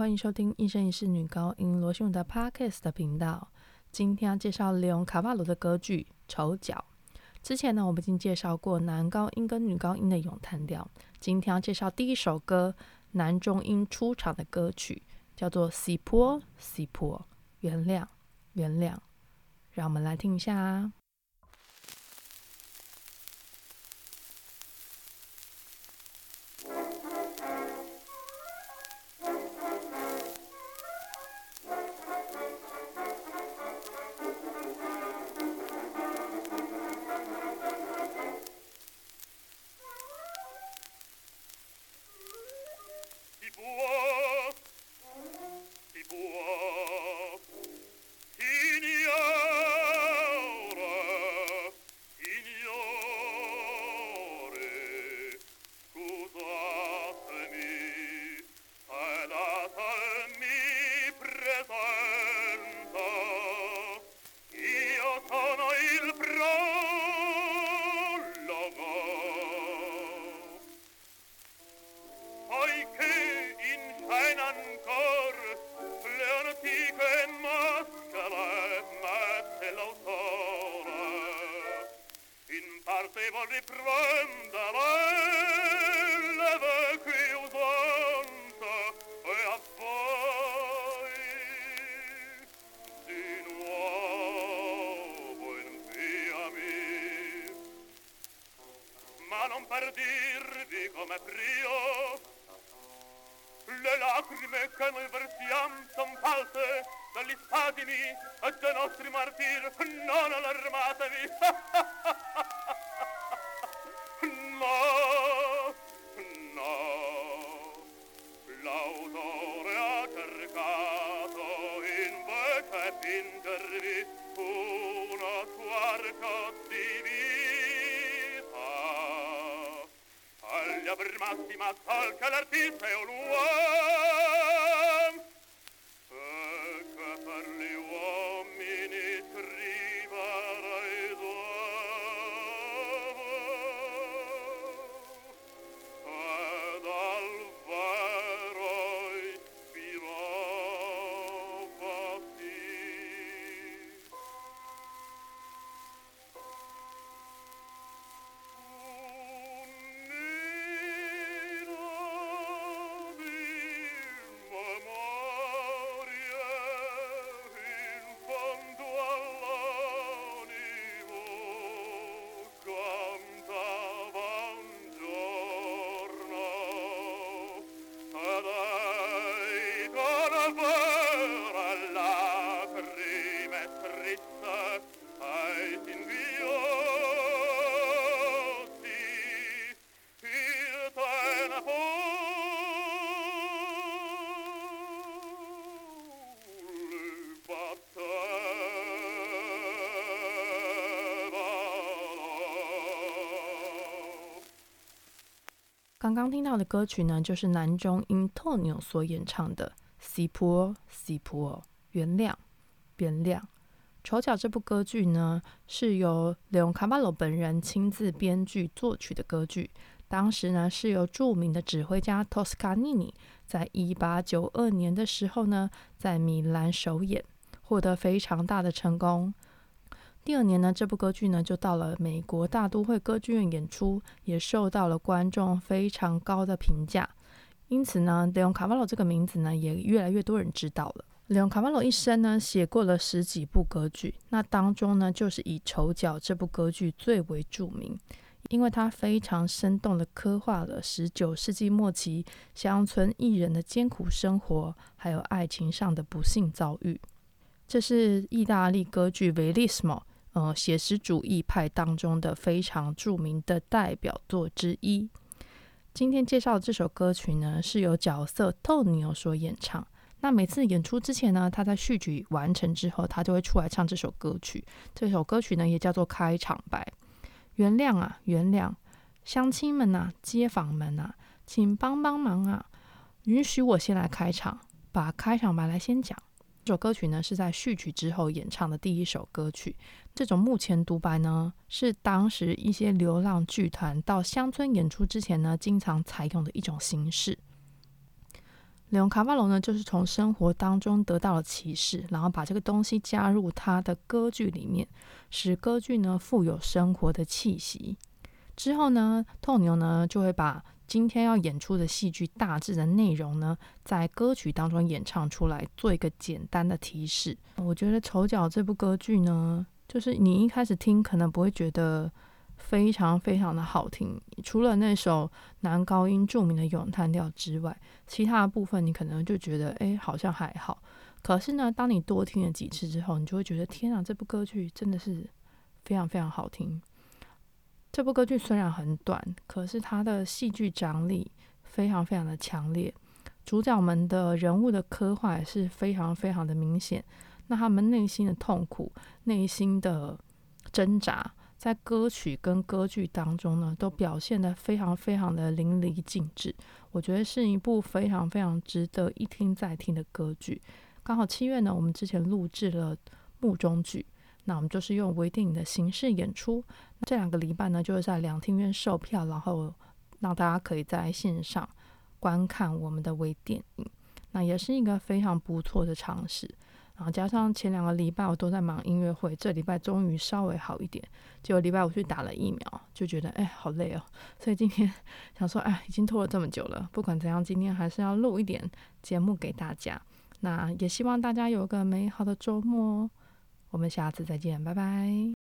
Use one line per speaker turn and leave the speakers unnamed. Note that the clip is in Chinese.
欢迎收听一生一世女高音罗秀的 Podcast 的频道。今天要介绍利用卡瓦罗的歌剧《丑角》。之前呢，我们已经介绍过男高音跟女高音的咏叹调。今天要介绍第一首歌，男中音出场的歌曲，叫做《西坡西坡》，原谅原谅。让我们来听一下啊。
suo per dirvi come prio le lacrime che noi versiam son false dagli spatimi e dei nostri martiri non allarmatevi per massima sol che l'artista è un uomo
刚刚听到的歌曲呢，就是男中音 Tonio 所演唱的《西坡西坡》，原谅原谅。丑角这部歌剧呢，是由 Leon Cavallo 本人亲自编剧作曲的歌剧。当时呢，是由著名的指挥家 Toscanini 在一八九二年的时候呢，在米兰首演，获得非常大的成功。第二年呢，这部歌剧呢就到了美国大都会歌剧院演出，也受到了观众非常高的评价。因此呢，Leon Cavallo 这个名字呢也越来越多人知道了。Leon Cavallo 一生呢写过了十几部歌剧，那当中呢就是以《丑角》这部歌剧最为著名，因为它非常生动地刻画了十九世纪末期乡村艺人的艰苦生活，还有爱情上的不幸遭遇。这是意大利歌剧 Verismo。呃，写实主义派当中的非常著名的代表作之一。今天介绍这首歌曲呢，是由角色透牛所演唱。那每次演出之前呢，他在序曲完成之后，他就会出来唱这首歌曲。这首歌曲呢，也叫做开场白。原谅啊，原谅，乡亲们呐，街坊们呐，请帮帮忙啊！允许我先来开场，把开场白来先讲。这首歌曲呢，是在序曲之后演唱的第一首歌曲。这种幕前独白呢，是当时一些流浪剧团到乡村演出之前呢，经常采用的一种形式。雷昂卡巴罗呢，就是从生活当中得到了启示，然后把这个东西加入他的歌剧里面，使歌剧呢富有生活的气息。之后呢，透牛呢就会把今天要演出的戏剧大致的内容呢，在歌曲当中演唱出来，做一个简单的提示。我觉得《丑角》这部歌剧呢，就是你一开始听可能不会觉得。非常非常的好听，除了那首男高音著名的咏叹调之外，其他的部分你可能就觉得，哎，好像还好。可是呢，当你多听了几次之后，你就会觉得，天啊，这部歌剧真的是非常非常好听。这部歌剧虽然很短，可是它的戏剧张力非常非常的强烈，主角们的人物的刻画也是非常非常的明显。那他们内心的痛苦、内心的挣扎。在歌曲跟歌剧当中呢，都表现得非常非常的淋漓尽致。我觉得是一部非常非常值得一听再听的歌剧。刚好七月呢，我们之前录制了幕中剧，那我们就是用微电影的形式演出。这两个礼拜呢，就是在两厅院售票，然后让大家可以在线上观看我们的微电影。那也是一个非常不错的尝试。然后加上前两个礼拜我都在忙音乐会，这礼拜终于稍微好一点。结果礼拜五去打了疫苗，就觉得哎好累哦。所以今天想说，哎，已经拖了这么久了，不管怎样，今天还是要录一点节目给大家。那也希望大家有个美好的周末。我们下次再见，拜拜。